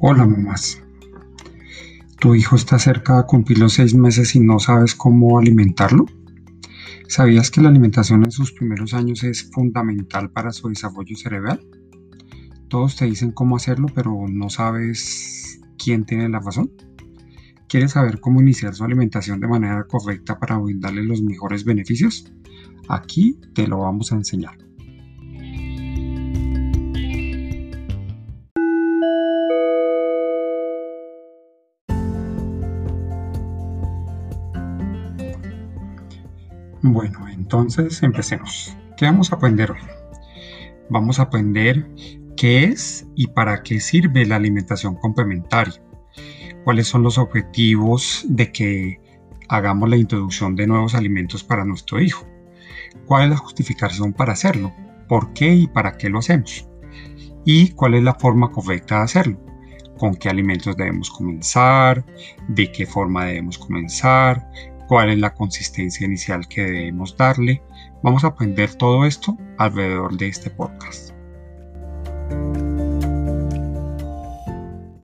Hola mamás. ¿Tu hijo está cerca de cumplir los seis meses y no sabes cómo alimentarlo? ¿Sabías que la alimentación en sus primeros años es fundamental para su desarrollo cerebral? Todos te dicen cómo hacerlo, pero no sabes quién tiene la razón. ¿Quieres saber cómo iniciar su alimentación de manera correcta para brindarle los mejores beneficios? Aquí te lo vamos a enseñar. Bueno, entonces empecemos. ¿Qué vamos a aprender hoy? Vamos a aprender qué es y para qué sirve la alimentación complementaria. Cuáles son los objetivos de que hagamos la introducción de nuevos alimentos para nuestro hijo. ¿Cuál es la justificación para hacerlo? ¿Por qué y para qué lo hacemos? ¿Y cuál es la forma correcta de hacerlo? ¿Con qué alimentos debemos comenzar? ¿De qué forma debemos comenzar? Cuál es la consistencia inicial que debemos darle. Vamos a aprender todo esto alrededor de este podcast.